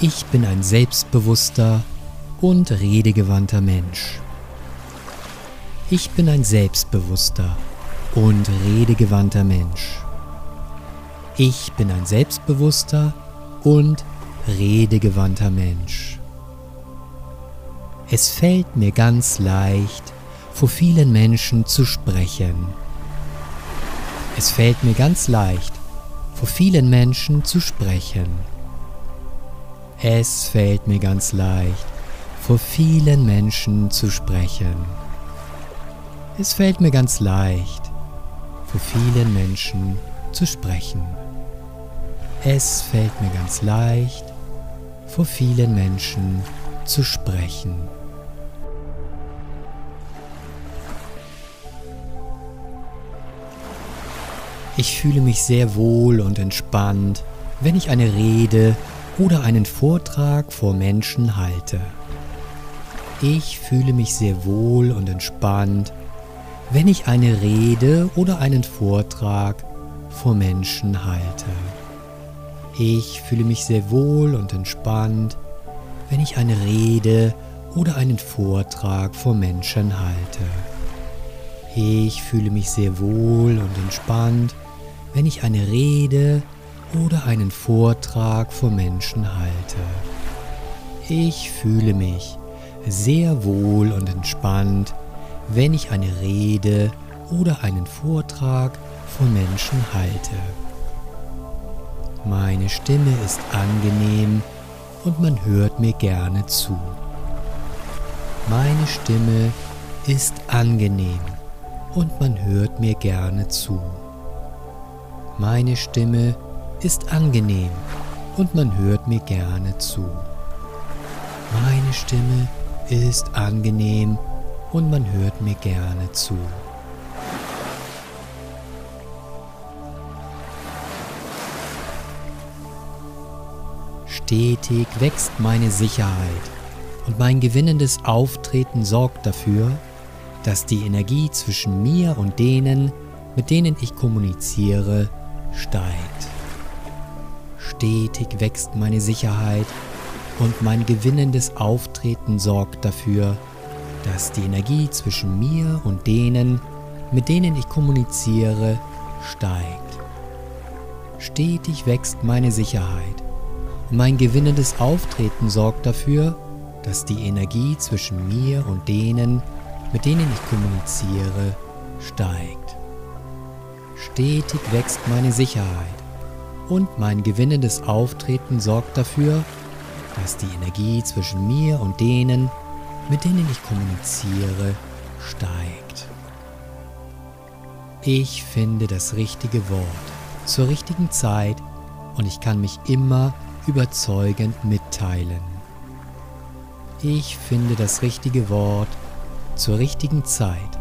Ich bin ein selbstbewusster und redegewandter Mensch. Ich bin ein selbstbewusster und redegewandter Mensch. Ich bin ein selbstbewusster und redegewandter Mensch. Es fällt mir ganz leicht, vor vielen Menschen zu sprechen. Es fällt mir ganz leicht, vor vielen Menschen zu sprechen. Es fällt mir ganz leicht, vor vielen Menschen zu sprechen. Es fällt mir ganz leicht, vor vielen Menschen zu sprechen. Es fällt mir ganz leicht, vor vielen Menschen zu sprechen. Ich fühle mich sehr wohl und entspannt, wenn ich eine Rede oder einen Vortrag vor Menschen halte. Ich fühle mich sehr wohl und entspannt, wenn ich eine Rede oder einen Vortrag vor Menschen halte. Ich fühle mich sehr wohl und entspannt, wenn ich eine Rede oder einen Vortrag vor Menschen halte. Ich fühle mich sehr wohl und entspannt, wenn ich eine Rede oder einen Vortrag vor Menschen halte. Ich fühle mich sehr wohl und entspannt, wenn ich eine Rede oder einen Vortrag vor Menschen halte. Meine Stimme ist angenehm und man hört mir gerne zu. Meine Stimme ist angenehm und man hört mir gerne zu. Meine Stimme ist angenehm und man hört mir gerne zu. Meine Stimme ist angenehm und man hört mir gerne zu. Stetig wächst meine Sicherheit und mein gewinnendes Auftreten sorgt dafür, dass die Energie zwischen mir und denen, mit denen ich kommuniziere, steigt. Stetig wächst meine Sicherheit und mein gewinnendes Auftreten sorgt dafür, dass die Energie zwischen mir und denen, mit denen ich kommuniziere, steigt. Stetig wächst meine Sicherheit mein gewinnendes Auftreten sorgt dafür, dass die Energie zwischen mir und denen, mit denen ich kommuniziere, steigt. Stetig wächst meine Sicherheit und mein gewinnendes Auftreten sorgt dafür, dass die Energie zwischen mir und denen, mit denen ich kommuniziere, steigt. Ich finde das richtige Wort zur richtigen Zeit und ich kann mich immer überzeugend mitteilen. Ich finde das richtige Wort zur richtigen Zeit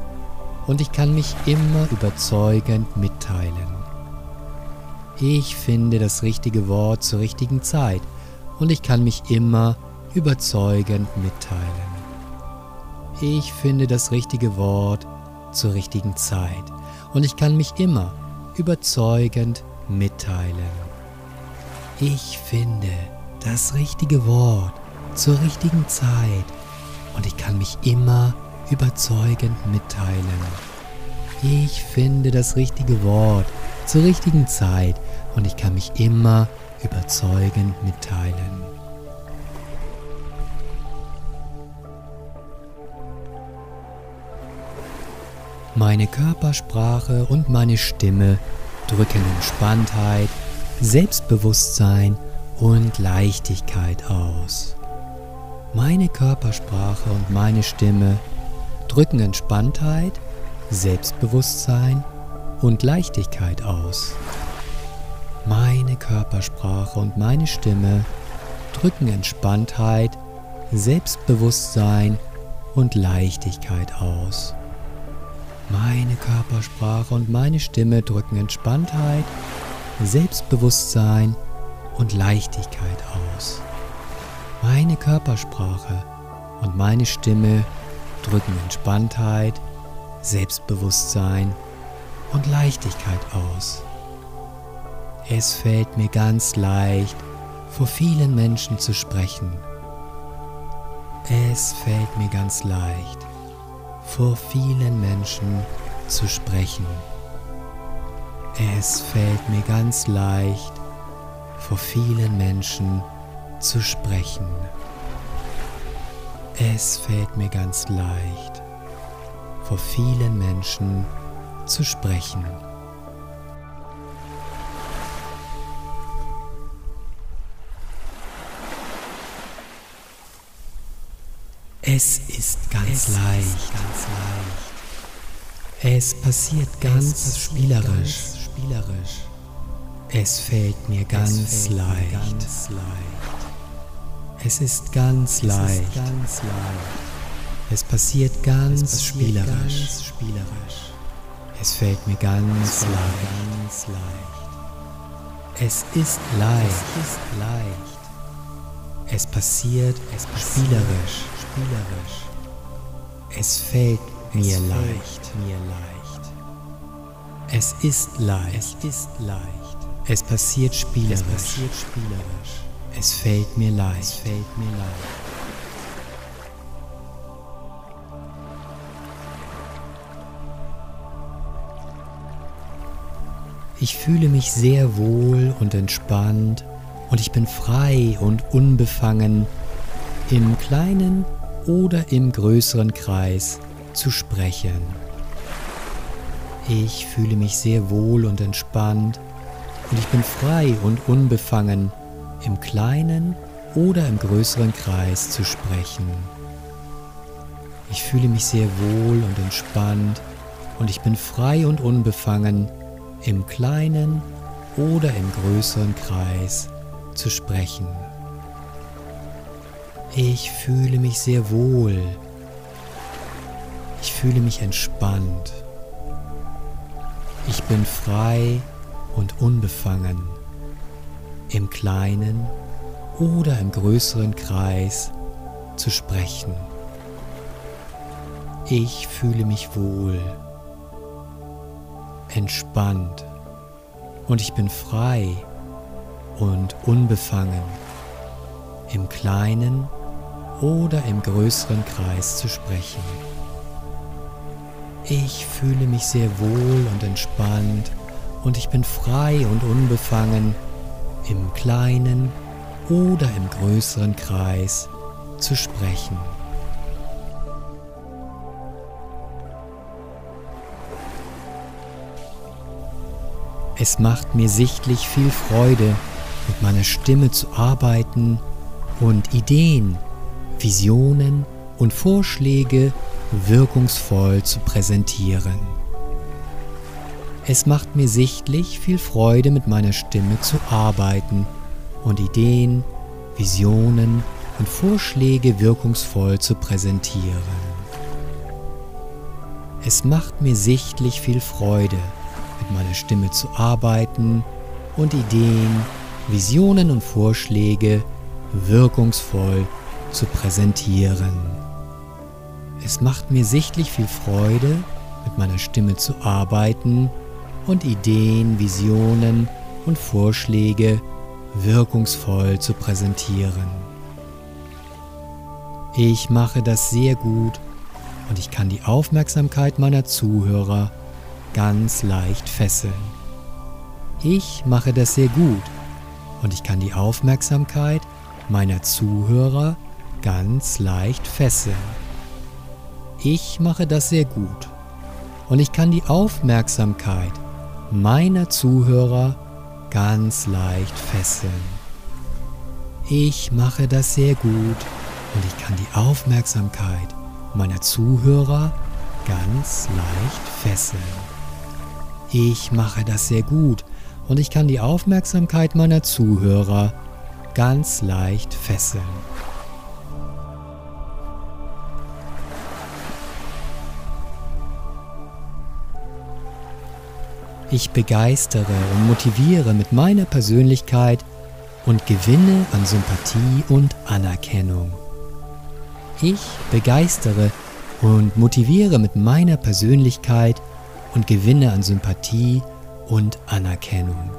und ich kann mich immer überzeugend mitteilen. Ich finde das richtige Wort zur richtigen Zeit und ich kann mich immer überzeugend mitteilen. Ich finde das richtige Wort zur richtigen Zeit und ich kann mich immer überzeugend mitteilen. Ich finde das richtige Wort zur richtigen Zeit und ich kann mich immer überzeugend mitteilen. Ich finde das richtige Wort zur richtigen Zeit und ich kann mich immer überzeugend mitteilen. Meine Körpersprache und meine Stimme drücken Entspanntheit Selbstbewusstsein und Leichtigkeit aus. Meine Körpersprache und meine Stimme drücken Entspanntheit, Selbstbewusstsein und Leichtigkeit aus. Meine Körpersprache und meine Stimme drücken Entspanntheit, Selbstbewusstsein und Leichtigkeit aus. Meine Körpersprache und meine Stimme drücken Entspanntheit, Selbstbewusstsein und Leichtigkeit aus. Meine Körpersprache und meine Stimme drücken Entspanntheit, Selbstbewusstsein und Leichtigkeit aus. Es fällt mir ganz leicht, vor vielen Menschen zu sprechen. Es fällt mir ganz leicht, vor vielen Menschen zu sprechen. Es fällt mir ganz leicht, vor vielen Menschen zu sprechen. Es fällt mir ganz leicht, vor vielen Menschen zu sprechen. Es ist ganz es leicht. Ist ganz leicht. Es passiert ganz es spielerisch. Ganz spielerisch. Es fällt mir ganz, fällt leicht. Mir ganz leicht. Es ist ganz, es leicht. Ist ganz leicht. Es passiert ganz, es passiert spielerisch. ganz spielerisch. Es fällt mir ganz, leicht. ganz leicht. Es ist leicht. Es ist leicht. Es passiert, es passiert spielerisch. spielerisch. Es fällt mir es leicht. Fällt mir leicht. Es ist leicht. Es ist leicht. Es passiert spielerisch. Es passiert spielerisch. Es fällt mir leicht. Es fällt mir leicht. Ich fühle mich sehr wohl und entspannt und ich bin frei und unbefangen, im kleinen oder im größeren Kreis zu sprechen. Ich fühle mich sehr wohl und entspannt und ich bin frei und unbefangen, im kleinen oder im größeren Kreis zu sprechen. Ich fühle mich sehr wohl und entspannt und ich bin frei und unbefangen, im kleinen oder im größeren Kreis zu sprechen. Ich fühle mich sehr wohl. Ich fühle mich entspannt. Ich bin frei und unbefangen, im kleinen oder im größeren Kreis zu sprechen. Ich fühle mich wohl entspannt und ich bin frei und unbefangen, im kleinen oder im größeren Kreis zu sprechen. Ich fühle mich sehr wohl und entspannt und ich bin frei und unbefangen, im kleinen oder im größeren Kreis zu sprechen. Es macht mir sichtlich viel Freude, mit meiner Stimme zu arbeiten und Ideen, Visionen und Vorschläge wirkungsvoll zu präsentieren. Es macht mir sichtlich viel Freude, mit meiner Stimme zu arbeiten und Ideen, Visionen und Vorschläge wirkungsvoll zu präsentieren. Es macht mir sichtlich viel Freude, mit meiner Stimme zu arbeiten und Ideen, Visionen und Vorschläge wirkungsvoll zu präsentieren. Es macht mir sichtlich viel Freude, mit meiner Stimme zu arbeiten und Ideen, Visionen und Vorschläge wirkungsvoll zu präsentieren. Ich mache das sehr gut und ich kann die Aufmerksamkeit meiner Zuhörer ganz leicht fesseln. Ich mache das sehr gut und ich kann die Aufmerksamkeit meiner Zuhörer ganz leicht fesseln. Ich mache das sehr gut und ich kann die Aufmerksamkeit meiner Zuhörer ganz leicht fesseln. Ich mache das sehr gut und ich kann die Aufmerksamkeit meiner Zuhörer ganz leicht fesseln. Ich mache das sehr gut und ich kann die Aufmerksamkeit meiner Zuhörer ganz leicht fesseln. Ich begeistere und motiviere mit meiner Persönlichkeit und gewinne an Sympathie und Anerkennung. Ich begeistere und motiviere mit meiner Persönlichkeit und gewinne an Sympathie und Anerkennung.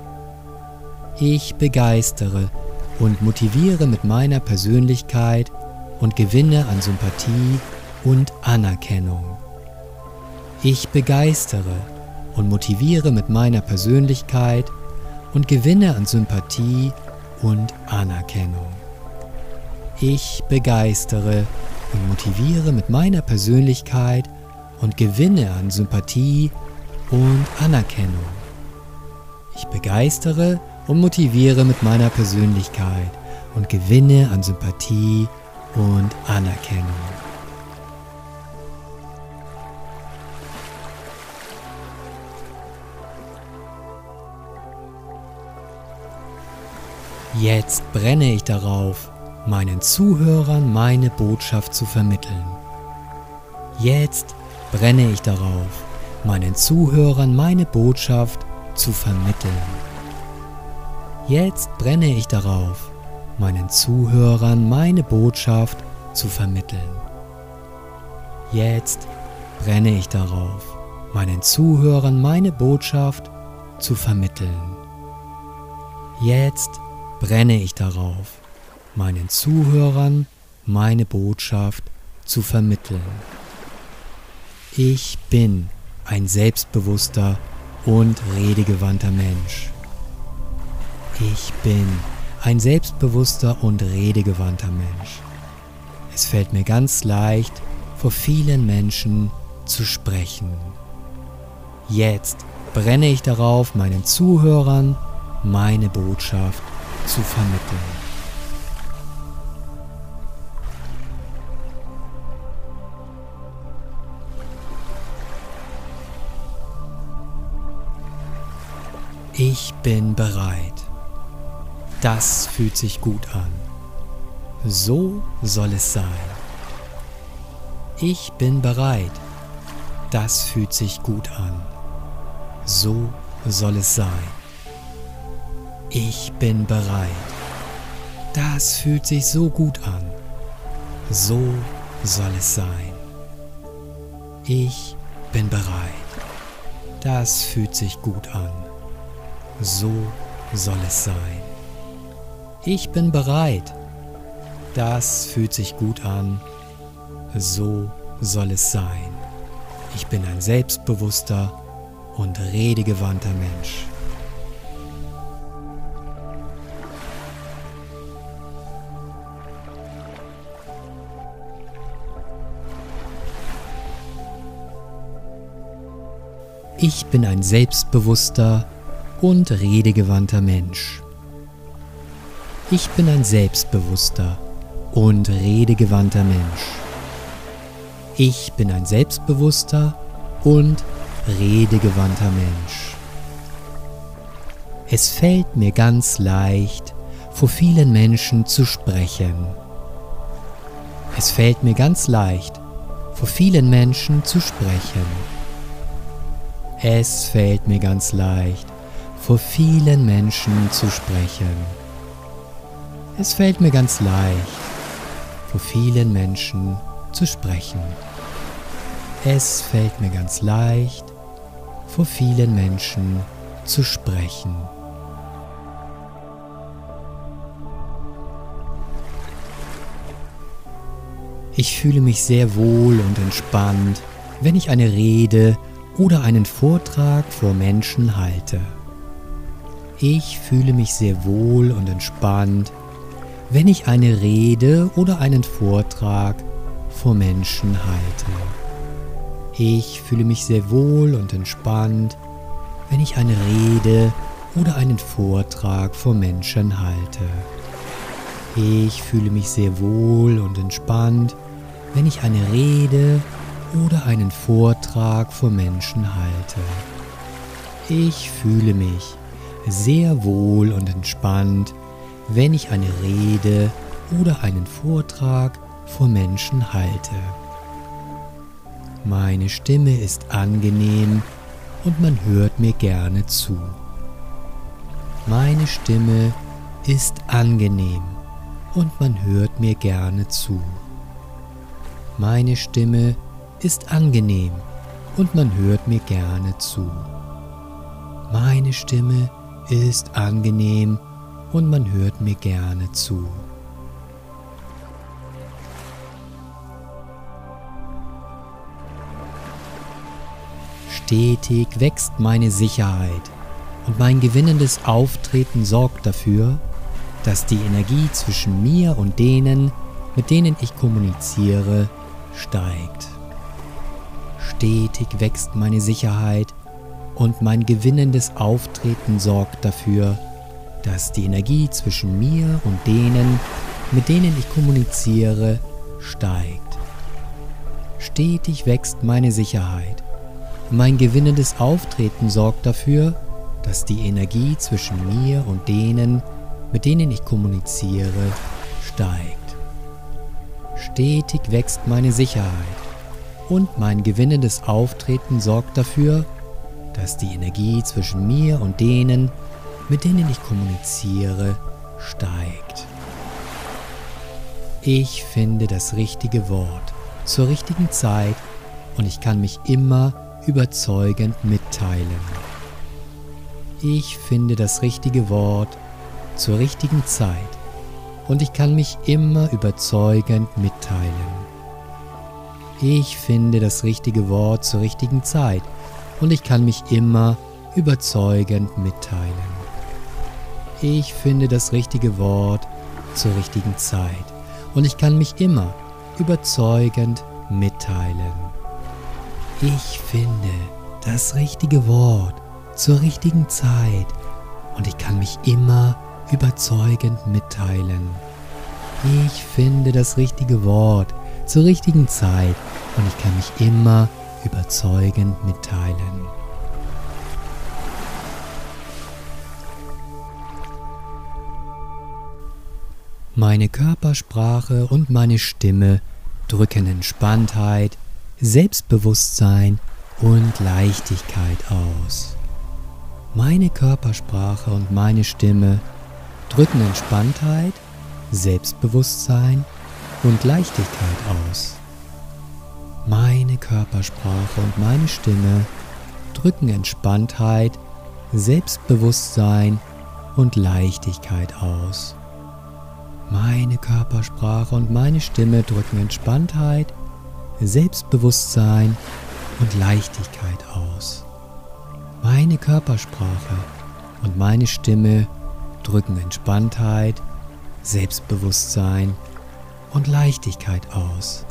Ich begeistere und motiviere mit meiner Persönlichkeit und gewinne an Sympathie und Anerkennung. Ich begeistere und motiviere mit meiner Persönlichkeit und gewinne an Sympathie und Anerkennung. Ich begeistere und motiviere mit meiner Persönlichkeit und gewinne an Sympathie und Anerkennung. Ich begeistere und motiviere mit meiner Persönlichkeit und gewinne an Sympathie und Anerkennung. Jetzt brenne ich darauf, meinen Zuhörern meine Botschaft zu vermitteln. Jetzt brenne ich darauf, meinen Zuhörern meine Botschaft zu vermitteln. Jetzt brenne ich darauf, meinen Zuhörern meine Botschaft zu vermitteln. Jetzt brenne ich darauf, meinen Zuhörern meine Botschaft zu vermitteln. Jetzt brenne ich darauf, meinen Zuhörern meine Botschaft zu vermitteln. Ich bin ein selbstbewusster und redegewandter Mensch. Ich bin ein selbstbewusster und redegewandter Mensch. Es fällt mir ganz leicht, vor vielen Menschen zu sprechen. Jetzt brenne ich darauf, meinen Zuhörern meine Botschaft zu vermitteln. Ich bin bereit. Das fühlt sich gut an. So soll es sein. Ich bin bereit. Das fühlt sich gut an. So soll es sein. Ich bin bereit. Das fühlt sich so gut an. So soll es sein. Ich bin bereit. Das fühlt sich gut an. So soll es sein. Ich bin bereit. Das fühlt sich gut an. So soll es sein. Ich bin ein selbstbewusster und redegewandter Mensch. Ich bin ein selbstbewusster und redegewandter Mensch. Ich bin ein selbstbewusster und redegewandter Mensch. Ich bin ein selbstbewusster und redegewandter Mensch. Es fällt mir ganz leicht, vor vielen Menschen zu sprechen. Es fällt mir ganz leicht, vor vielen Menschen zu sprechen. Es fällt mir ganz leicht, vor vielen Menschen zu sprechen. Es fällt mir ganz leicht, vor vielen Menschen zu sprechen. Es fällt mir ganz leicht, vor vielen Menschen zu sprechen. Ich fühle mich sehr wohl und entspannt, wenn ich eine Rede oder einen Vortrag vor Menschen halte. Ich fühle mich sehr wohl und entspannt, wenn ich eine Rede oder einen Vortrag vor Menschen halte. Ich fühle mich sehr wohl und entspannt, wenn ich eine Rede oder einen Vortrag vor Menschen halte. Ich fühle mich sehr wohl und entspannt, wenn ich eine Rede oder einen Vortrag vor Menschen halte. Ich fühle mich sehr wohl und entspannt, wenn ich eine Rede oder einen Vortrag vor Menschen halte. Meine Stimme ist angenehm und man hört mir gerne zu. Meine Stimme ist angenehm und man hört mir gerne zu. Meine Stimme ist angenehm und man hört mir gerne zu. Meine Stimme ist angenehm und man hört mir gerne zu. Stetig wächst meine Sicherheit und mein gewinnendes Auftreten sorgt dafür, dass die Energie zwischen mir und denen, mit denen ich kommuniziere, steigt. Stetig wächst meine Sicherheit und mein gewinnendes Auftreten sorgt dafür, dass die Energie zwischen mir und denen, mit denen ich kommuniziere, steigt. Stetig wächst meine Sicherheit. Mein gewinnendes Auftreten sorgt dafür, dass die Energie zwischen mir und denen, mit denen ich kommuniziere, steigt. Stetig wächst meine Sicherheit und mein gewinnendes Auftreten sorgt dafür, dass die Energie zwischen mir und denen, mit denen ich kommuniziere, steigt. Ich finde das richtige Wort zur richtigen Zeit und ich kann mich immer überzeugend mitteilen. Ich finde das richtige Wort zur richtigen Zeit und ich kann mich immer überzeugend mitteilen. Ich finde das richtige Wort zur richtigen Zeit und ich kann mich immer überzeugend mitteilen. Ich finde das richtige Wort zur richtigen Zeit und ich kann mich immer überzeugend mitteilen. Ich finde das richtige Wort zur richtigen Zeit und ich kann mich immer überzeugend mitteilen. Ich finde das richtige Wort zur richtigen Zeit und ich kann mich immer überzeugend mitteilen. Meine Körpersprache und meine Stimme drücken Entspanntheit, Selbstbewusstsein und Leichtigkeit aus. Meine Körpersprache und meine Stimme drücken Entspanntheit, Selbstbewusstsein und Leichtigkeit aus. Meine Körpersprache und meine Stimme drücken Entspanntheit, Selbstbewusstsein und Leichtigkeit aus. Meine Körpersprache und meine Stimme drücken Entspanntheit, Selbstbewusstsein und Leichtigkeit aus. Meine Körpersprache und meine Stimme drücken Entspanntheit, Selbstbewusstsein und Leichtigkeit aus.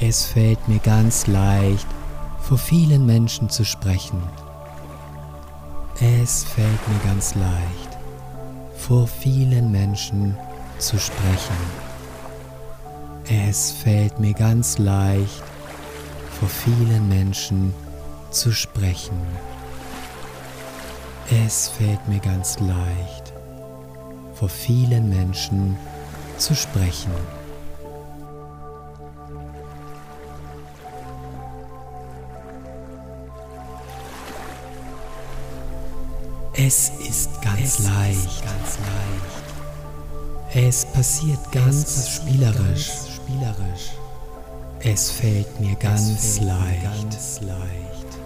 Es fällt mir ganz leicht, vor vielen Menschen zu sprechen. Es fällt mir ganz leicht vor vielen Menschen zu sprechen. Es fällt mir ganz leicht, vor vielen Menschen zu sprechen. Es fällt mir ganz leicht, vor vielen Menschen zu sprechen. Es ist ganz es leicht. Ist ganz leicht. Es passiert ganz es spielerisch. Ganz spielerisch. Es fällt mir ganz, fällt leicht. Mir ganz leicht.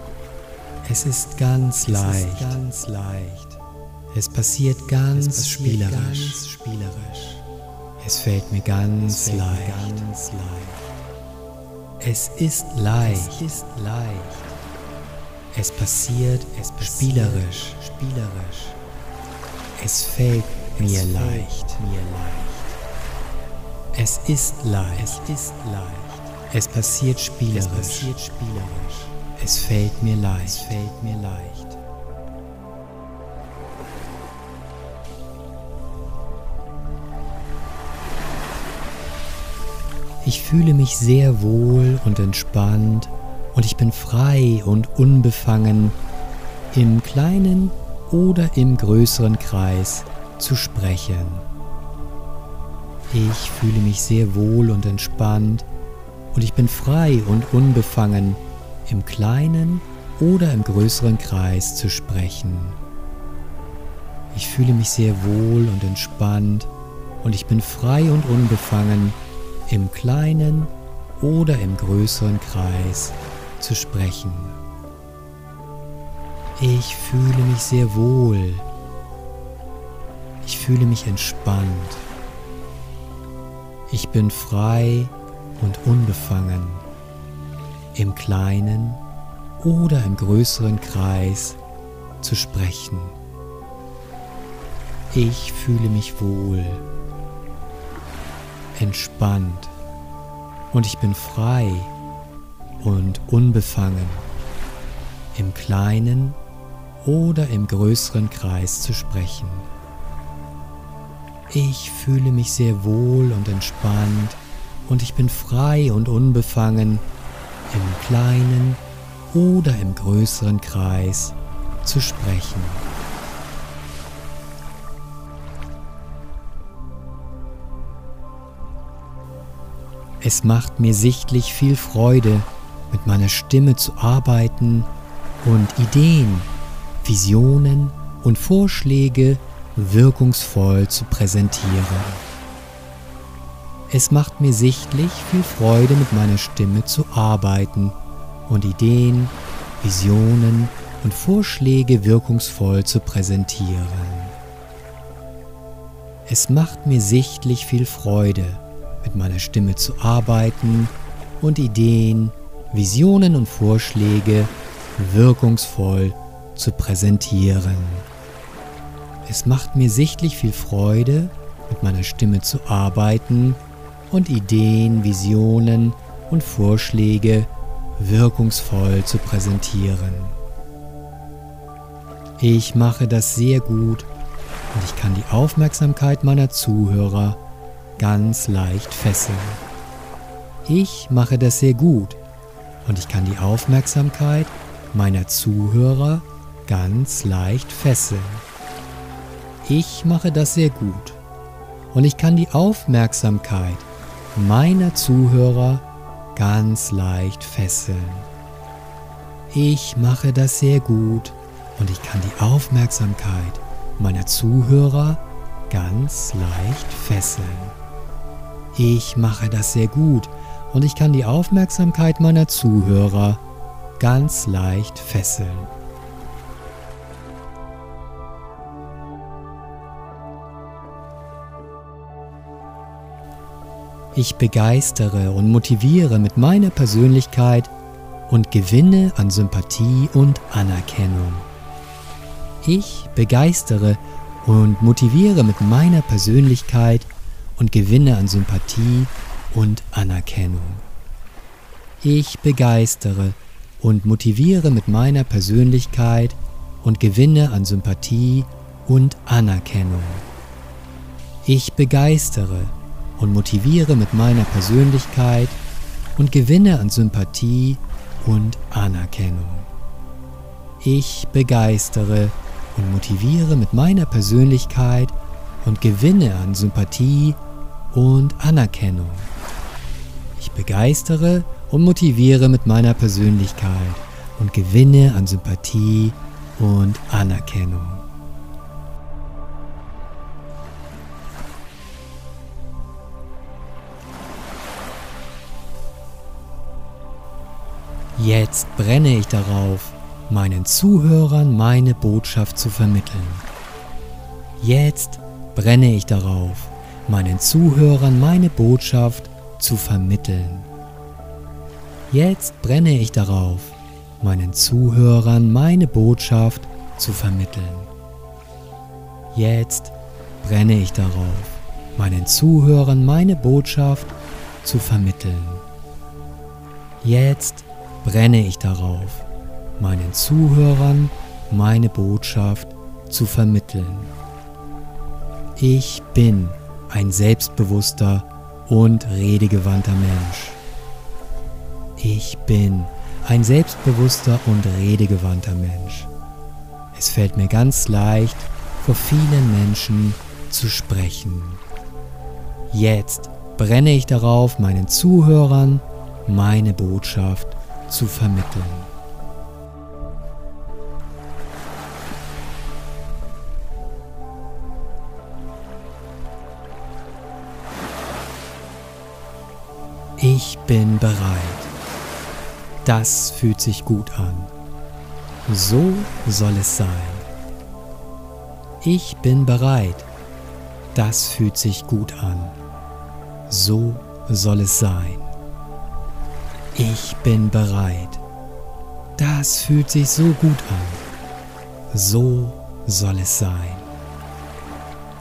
Es ist ganz es leicht. Ist ganz leicht. Es passiert ganz es passiert spielerisch. Spielerisch. Es fällt mir ganz, fällt leicht. Mir ganz leicht. Es ist leicht. Es ist leicht. Es passiert, es passiert spielerisch, spielerisch. Es fällt mir es leicht, fällt mir leicht. Es ist leicht, es ist leicht. Es passiert spielerisch, es passiert spielerisch. Es fällt mir leicht, es fällt mir leicht. Ich fühle mich sehr wohl und entspannt und ich bin frei und unbefangen, im kleinen oder im größeren Kreis zu sprechen. Ich fühle mich sehr wohl und entspannt und ich bin frei und unbefangen, im kleinen oder im größeren Kreis zu sprechen. Ich fühle mich sehr wohl und entspannt und ich bin frei und unbefangen, im kleinen oder im größeren Kreis zu sprechen. Ich fühle mich sehr wohl. fühle mich entspannt. Ich bin frei und unbefangen, im kleinen oder im größeren Kreis zu sprechen. Ich fühle mich wohl, entspannt und ich bin frei und unbefangen, im kleinen oder im größeren Kreis zu sprechen. Ich fühle mich sehr wohl und entspannt und ich bin frei und unbefangen, im kleinen oder im größeren Kreis zu sprechen. Es macht mir sichtlich viel Freude, mit meiner Stimme zu arbeiten und Ideen, Visionen und Vorschläge wirkungsvoll zu präsentieren. Es macht mir sichtlich viel Freude, mit meiner Stimme zu arbeiten und Ideen, Visionen und Vorschläge wirkungsvoll zu präsentieren. Es macht mir sichtlich viel Freude, mit meiner Stimme zu arbeiten und Ideen, Visionen und Vorschläge wirkungsvoll zu präsentieren. Es macht mir sichtlich viel Freude, mit meiner Stimme zu arbeiten und Ideen, Visionen und Vorschläge wirkungsvoll zu präsentieren. Ich mache das sehr gut und ich kann die Aufmerksamkeit meiner Zuhörer ganz leicht fesseln. Ich mache das sehr gut und ich kann die Aufmerksamkeit meiner Zuhörer ganz leicht fesseln. Ich mache das sehr gut und ich kann die Aufmerksamkeit meiner Zuhörer ganz leicht fesseln. Ich mache das sehr gut und ich kann die Aufmerksamkeit meiner Zuhörer ganz leicht fesseln. Ich mache das sehr gut und ich kann die Aufmerksamkeit meiner Zuhörer ganz leicht fesseln. Ich begeistere und motiviere mit meiner Persönlichkeit und gewinne an Sympathie und Anerkennung. Ich begeistere und motiviere mit meiner Persönlichkeit und gewinne an Sympathie und Anerkennung. Ich begeistere und motiviere mit meiner Persönlichkeit und gewinne an Sympathie und Anerkennung. Ich begeistere und motiviere mit meiner Persönlichkeit und gewinne an Sympathie und Anerkennung. Ich begeistere und motiviere mit meiner Persönlichkeit und gewinne an Sympathie und Anerkennung. Begeistere und motiviere mit meiner Persönlichkeit und gewinne an Sympathie und Anerkennung. Jetzt brenne ich darauf, meinen Zuhörern meine Botschaft zu vermitteln. Jetzt brenne ich darauf, meinen Zuhörern meine Botschaft zu vermitteln. Jetzt brenne ich darauf, meinen Zuhörern meine Botschaft zu vermitteln. Jetzt brenne ich darauf, meinen Zuhörern meine Botschaft zu vermitteln. Jetzt brenne ich darauf, meinen Zuhörern meine Botschaft zu vermitteln. Ich bin ein selbstbewusster und redegewandter Mensch. Ich bin ein selbstbewusster und redegewandter Mensch. Es fällt mir ganz leicht, vor vielen Menschen zu sprechen. Jetzt brenne ich darauf, meinen Zuhörern meine Botschaft zu vermitteln. Ich bin bereit. Das fühlt sich gut an. So soll es sein. Ich bin bereit. Das fühlt sich gut an. So soll es sein. Ich bin bereit. Das fühlt sich so gut an. So soll es sein.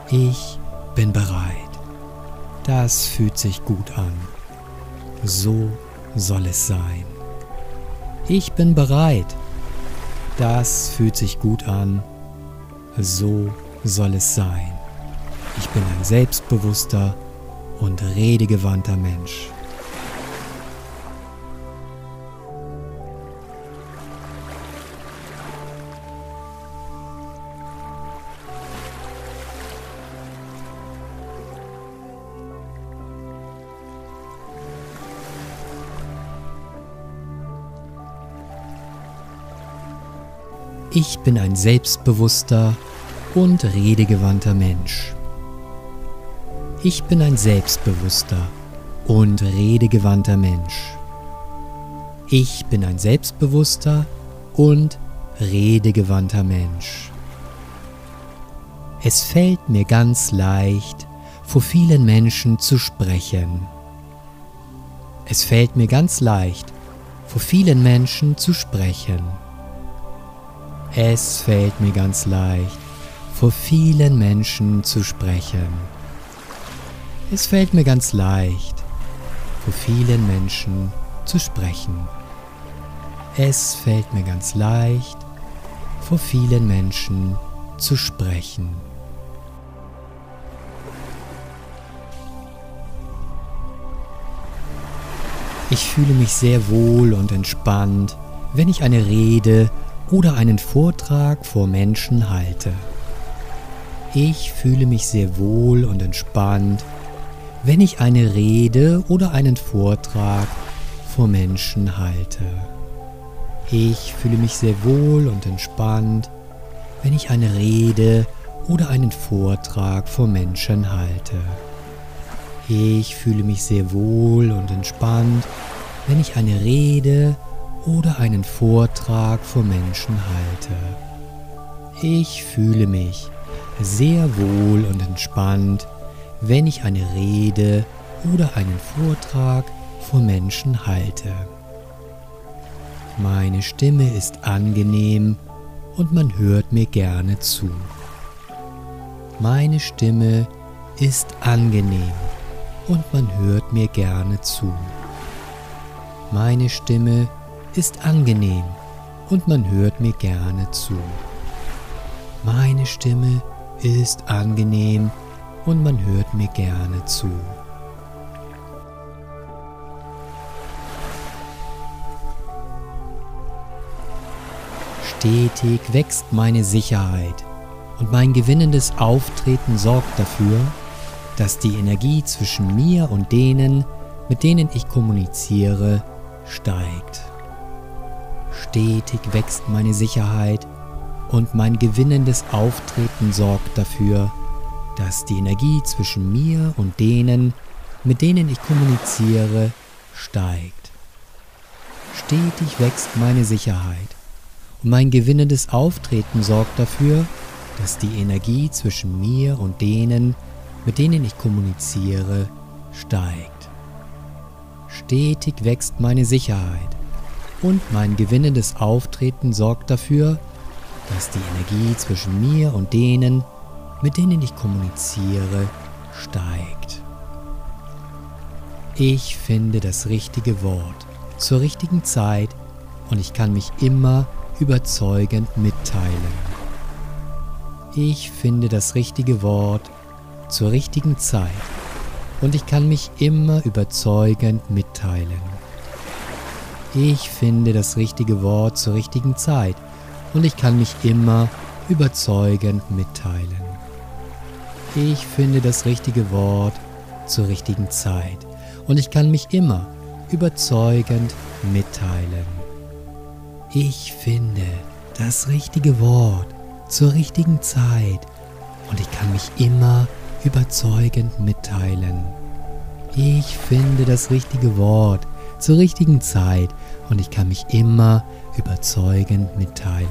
Ich bin bereit. Das fühlt sich gut an. So soll es sein. Ich bin bereit. Das fühlt sich gut an. So soll es sein. Ich bin ein selbstbewusster und redegewandter Mensch. Ich bin ein selbstbewusster und redegewandter Mensch. Ich bin ein selbstbewusster und redegewandter Mensch. Ich bin ein selbstbewusster und redegewandter Mensch. Es fällt mir ganz leicht, vor vielen Menschen zu sprechen. Es fällt mir ganz leicht, vor vielen Menschen zu sprechen. Es fällt mir ganz leicht, vor vielen Menschen zu sprechen. Es fällt mir ganz leicht, vor vielen Menschen zu sprechen. Es fällt mir ganz leicht, vor vielen Menschen zu sprechen. Ich fühle mich sehr wohl und entspannt, wenn ich eine Rede oder einen Vortrag vor Menschen halte. Ich fühle mich sehr wohl und entspannt, wenn ich eine Rede oder einen Vortrag vor Menschen halte. Ich fühle mich sehr wohl und entspannt, wenn ich eine Rede oder einen Vortrag vor Menschen halte. Ich fühle mich sehr wohl und entspannt, wenn ich eine Rede oder einen Vortrag vor Menschen halte. Ich fühle mich sehr wohl und entspannt, wenn ich eine Rede oder einen Vortrag vor Menschen halte. Meine Stimme ist angenehm und man hört mir gerne zu. Meine Stimme ist angenehm und man hört mir gerne zu. Meine Stimme ist angenehm und man hört mir gerne zu. Meine Stimme ist angenehm und man hört mir gerne zu. Stetig wächst meine Sicherheit und mein gewinnendes Auftreten sorgt dafür, dass die Energie zwischen mir und denen, mit denen ich kommuniziere, steigt. Stetig wächst meine Sicherheit und mein gewinnendes Auftreten sorgt dafür, dass die Energie zwischen mir und denen, mit denen ich kommuniziere, steigt. Stetig wächst meine Sicherheit und mein gewinnendes Auftreten sorgt dafür, dass die Energie zwischen mir und denen, mit denen ich kommuniziere, steigt. Stetig wächst meine Sicherheit und mein gewinnendes Auftreten sorgt dafür, dass die Energie zwischen mir und denen, mit denen ich kommuniziere, steigt. Ich finde das richtige Wort zur richtigen Zeit und ich kann mich immer überzeugend mitteilen. Ich finde das richtige Wort zur richtigen Zeit und ich kann mich immer überzeugend mitteilen. Ich finde das richtige Wort zur richtigen Zeit und ich kann mich immer überzeugend mitteilen. Ich finde das richtige Wort zur richtigen Zeit und ich kann mich immer überzeugend mitteilen. Ich finde das richtige Wort zur richtigen Zeit und ich kann mich immer überzeugend mitteilen. Ich finde das richtige Wort zur richtigen Zeit und ich kann mich immer überzeugend mitteilen.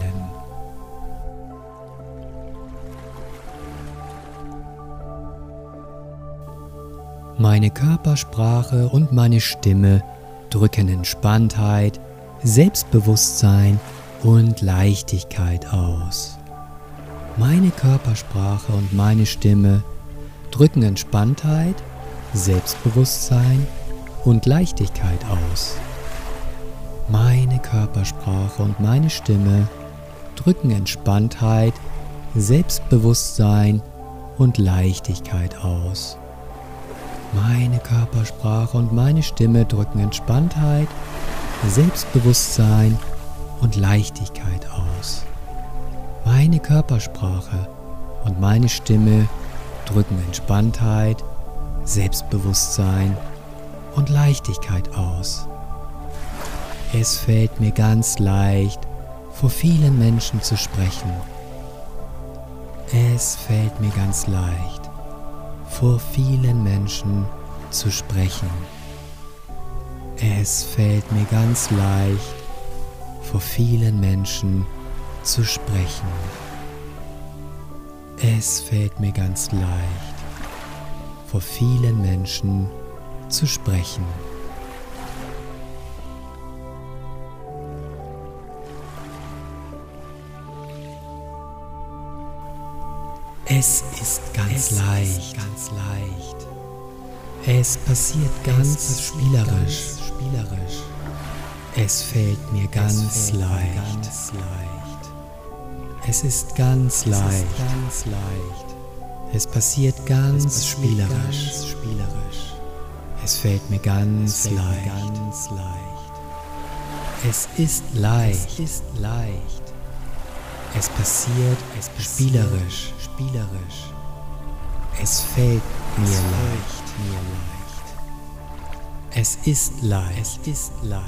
Meine Körpersprache und meine Stimme drücken Entspanntheit, Selbstbewusstsein und Leichtigkeit aus. Meine Körpersprache und meine Stimme drücken Entspanntheit, Selbstbewusstsein und Leichtigkeit aus. Meine Körpersprache und meine Stimme drücken Entspanntheit, Selbstbewusstsein und Leichtigkeit aus. Meine Körpersprache und meine Stimme drücken Entspanntheit, Selbstbewusstsein und Leichtigkeit aus. Meine Körpersprache und meine Stimme drücken Entspanntheit, Selbstbewusstsein und Leichtigkeit aus. Es fällt mir ganz leicht, vor vielen Menschen zu sprechen. Es fällt mir ganz leicht, vor vielen Menschen zu sprechen. Es fällt mir ganz leicht, vor vielen Menschen zu sprechen. Es fällt mir ganz leicht, vor vielen Menschen zu sprechen. Es ist ganz es leicht. Ist ganz leicht. Es passiert ganz es spielerisch. Ganz spielerisch. Es fällt mir ganz, fällt leicht. Mir ganz leicht. Es ist ganz es leicht. Ist ganz leicht. Es passiert ganz es passiert spielerisch. Ganz spielerisch. Es fällt mir ganz, fällt leicht. Mir ganz leicht. Es ist leicht. Es ist leicht. Es passiert, es passiert spielerisch spielerisch. Es fällt mir es leicht, mir leicht. Es ist leicht, es ist leicht.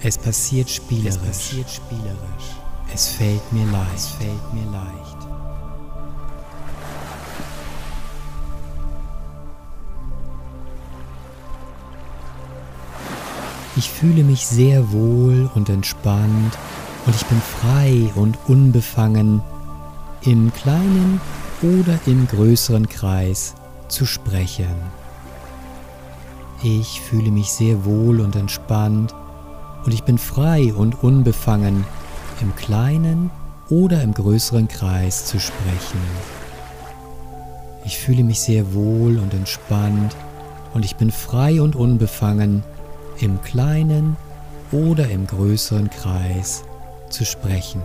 Es passiert spielerisch, es passiert spielerisch. Es fällt mir leicht, es fällt mir leicht. Ich fühle mich sehr wohl und entspannt und ich bin frei und unbefangen im kleinen oder im größeren Kreis zu sprechen. Ich fühle mich sehr wohl und entspannt und ich bin frei und unbefangen, im kleinen oder im größeren Kreis zu sprechen. Ich fühle mich sehr wohl und entspannt und ich bin frei und unbefangen, im kleinen oder im größeren Kreis zu sprechen.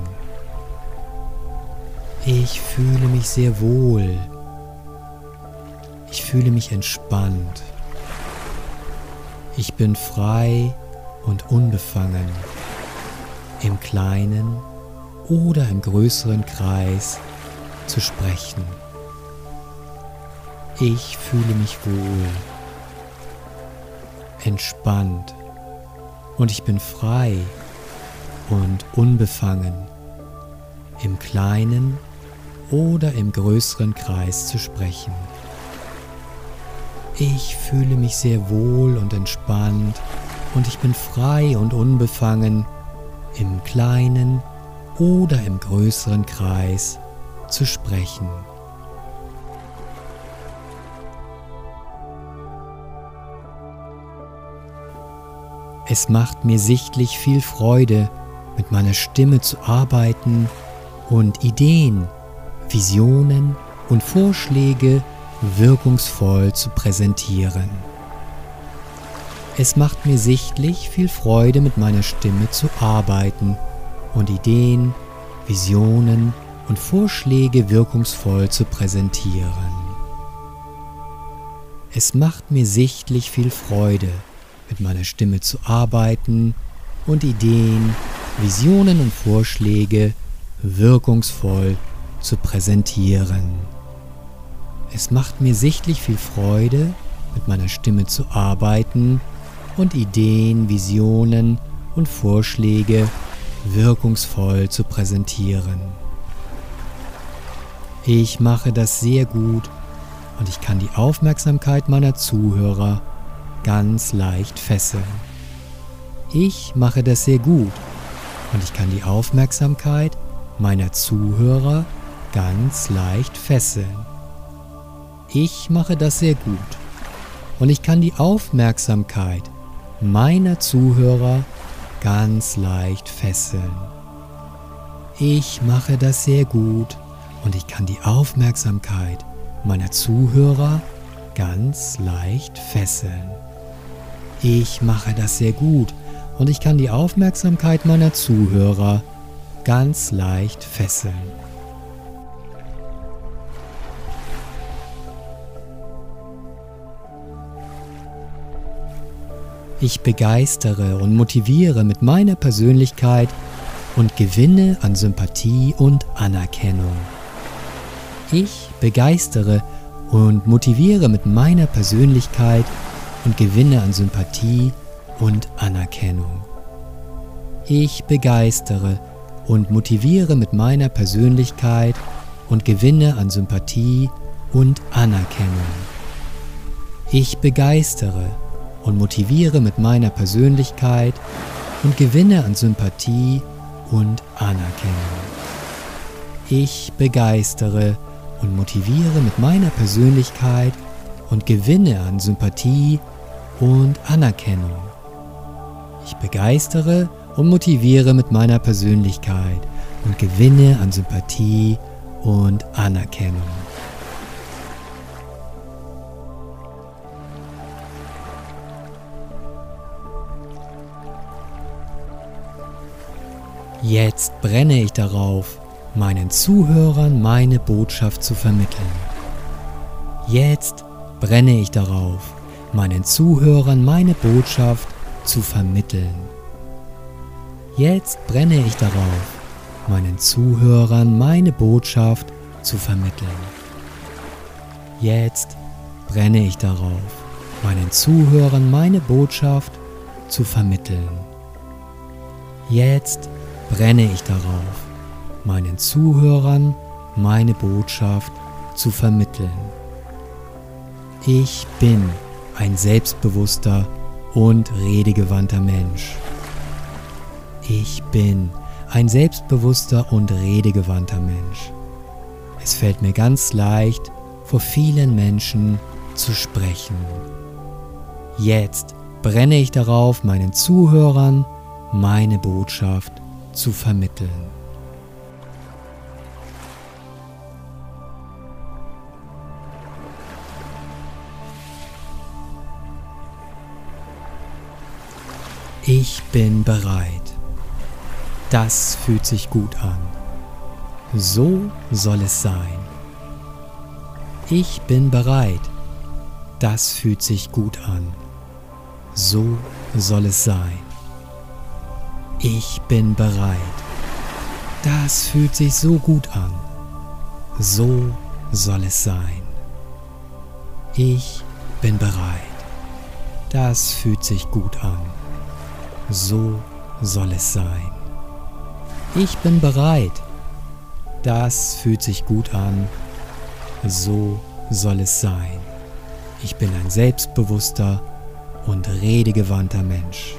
Ich fühle mich sehr wohl. Ich fühle mich entspannt. Ich bin frei und unbefangen, im kleinen oder im größeren Kreis zu sprechen. Ich fühle mich wohl, entspannt und ich bin frei und unbefangen, im kleinen oder im größeren Kreis zu sprechen. Ich fühle mich sehr wohl und entspannt und ich bin frei und unbefangen, im kleinen oder im größeren Kreis zu sprechen. Es macht mir sichtlich viel Freude, mit meiner Stimme zu arbeiten und Ideen Visionen und Vorschläge wirkungsvoll zu präsentieren. Es macht mir sichtlich viel Freude, mit meiner Stimme zu arbeiten und Ideen, Visionen und Vorschläge wirkungsvoll zu präsentieren. Es macht mir sichtlich viel Freude, mit meiner Stimme zu arbeiten und Ideen, Visionen und Vorschläge wirkungsvoll zu präsentieren. Es macht mir sichtlich viel Freude, mit meiner Stimme zu arbeiten und Ideen, Visionen und Vorschläge wirkungsvoll zu präsentieren. Ich mache das sehr gut und ich kann die Aufmerksamkeit meiner Zuhörer ganz leicht fesseln. Ich mache das sehr gut und ich kann die Aufmerksamkeit meiner Zuhörer ganz leicht fesseln. Ich mache das sehr gut und ich kann die Aufmerksamkeit meiner Zuhörer ganz leicht fesseln. Ich mache das sehr gut und ich kann die Aufmerksamkeit meiner Zuhörer ganz leicht fesseln. Ich mache das sehr gut und ich kann die Aufmerksamkeit meiner Zuhörer ganz leicht fesseln. Ich begeistere und motiviere mit meiner Persönlichkeit und gewinne an Sympathie und Anerkennung. Ich begeistere und motiviere mit meiner Persönlichkeit und gewinne an Sympathie und Anerkennung. Ich begeistere und motiviere mit meiner Persönlichkeit und gewinne an Sympathie und Anerkennung. Ich begeistere und motiviere mit meiner Persönlichkeit und gewinne an Sympathie und Anerkennung. Ich begeistere und motiviere mit meiner Persönlichkeit und gewinne an Sympathie und Anerkennung. Ich begeistere und motiviere mit meiner Persönlichkeit und gewinne an Sympathie und Anerkennung. Jetzt brenne ich darauf, meinen Zuhörern meine Botschaft zu vermitteln. Jetzt brenne ich darauf, meinen Zuhörern meine Botschaft zu vermitteln. Jetzt brenne ich darauf, meinen Zuhörern meine Botschaft zu vermitteln. Jetzt brenne ich darauf, meinen Zuhörern meine Botschaft zu vermitteln. Jetzt brenne ich darauf, meinen Zuhörern meine Botschaft zu vermitteln. Ich bin ein selbstbewusster und redegewandter Mensch. Ich bin ein selbstbewusster und redegewandter Mensch. Es fällt mir ganz leicht, vor vielen Menschen zu sprechen. Jetzt brenne ich darauf, meinen Zuhörern meine Botschaft zu vermitteln. Ich bin bereit. Das fühlt sich gut an. So soll es sein. Ich bin bereit. Das fühlt sich gut an. So soll es sein. Ich bin bereit. Das fühlt sich so gut an. So soll es sein. Ich bin bereit. Das fühlt sich gut an. So soll es sein. Ich bin bereit. Das fühlt sich gut an. So soll es sein. Ich bin ein selbstbewusster und redegewandter Mensch.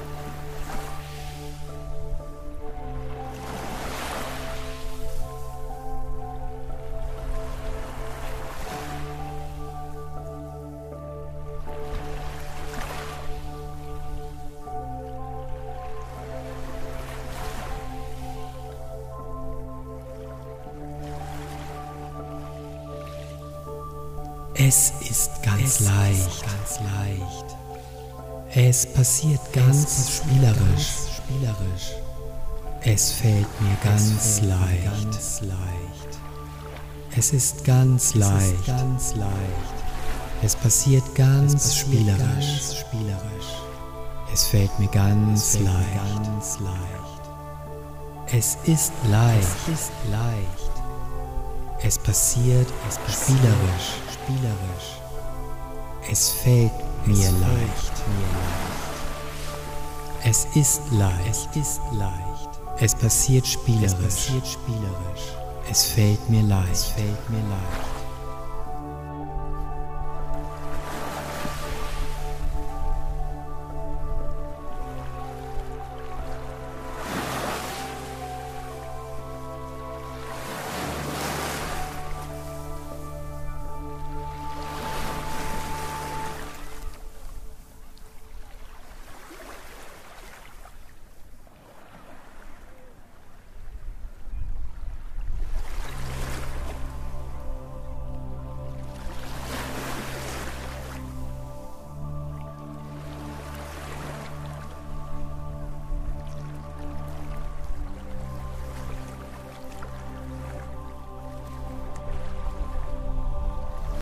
Es ist ganz es leicht. Ist ganz leicht. Es passiert ganz es spielerisch. Ganz spielerisch. Es fällt mir ganz, fällt leicht. ganz leicht. Es ist ganz es leicht. Ist ganz leicht. Es passiert ganz, es passiert spielerisch. spielerisch. Es fällt mir ganz, fällt leicht. Mir ganz leicht. Es ist leicht. Es ist leicht. Es passiert, es passiert spielerisch spielerisch. Es fällt mir es leicht. Mir leicht. Es ist leicht. Es ist leicht. Es passiert spielerisch. Es passiert spielerisch. Es fällt mir leicht. Es fällt mir leicht.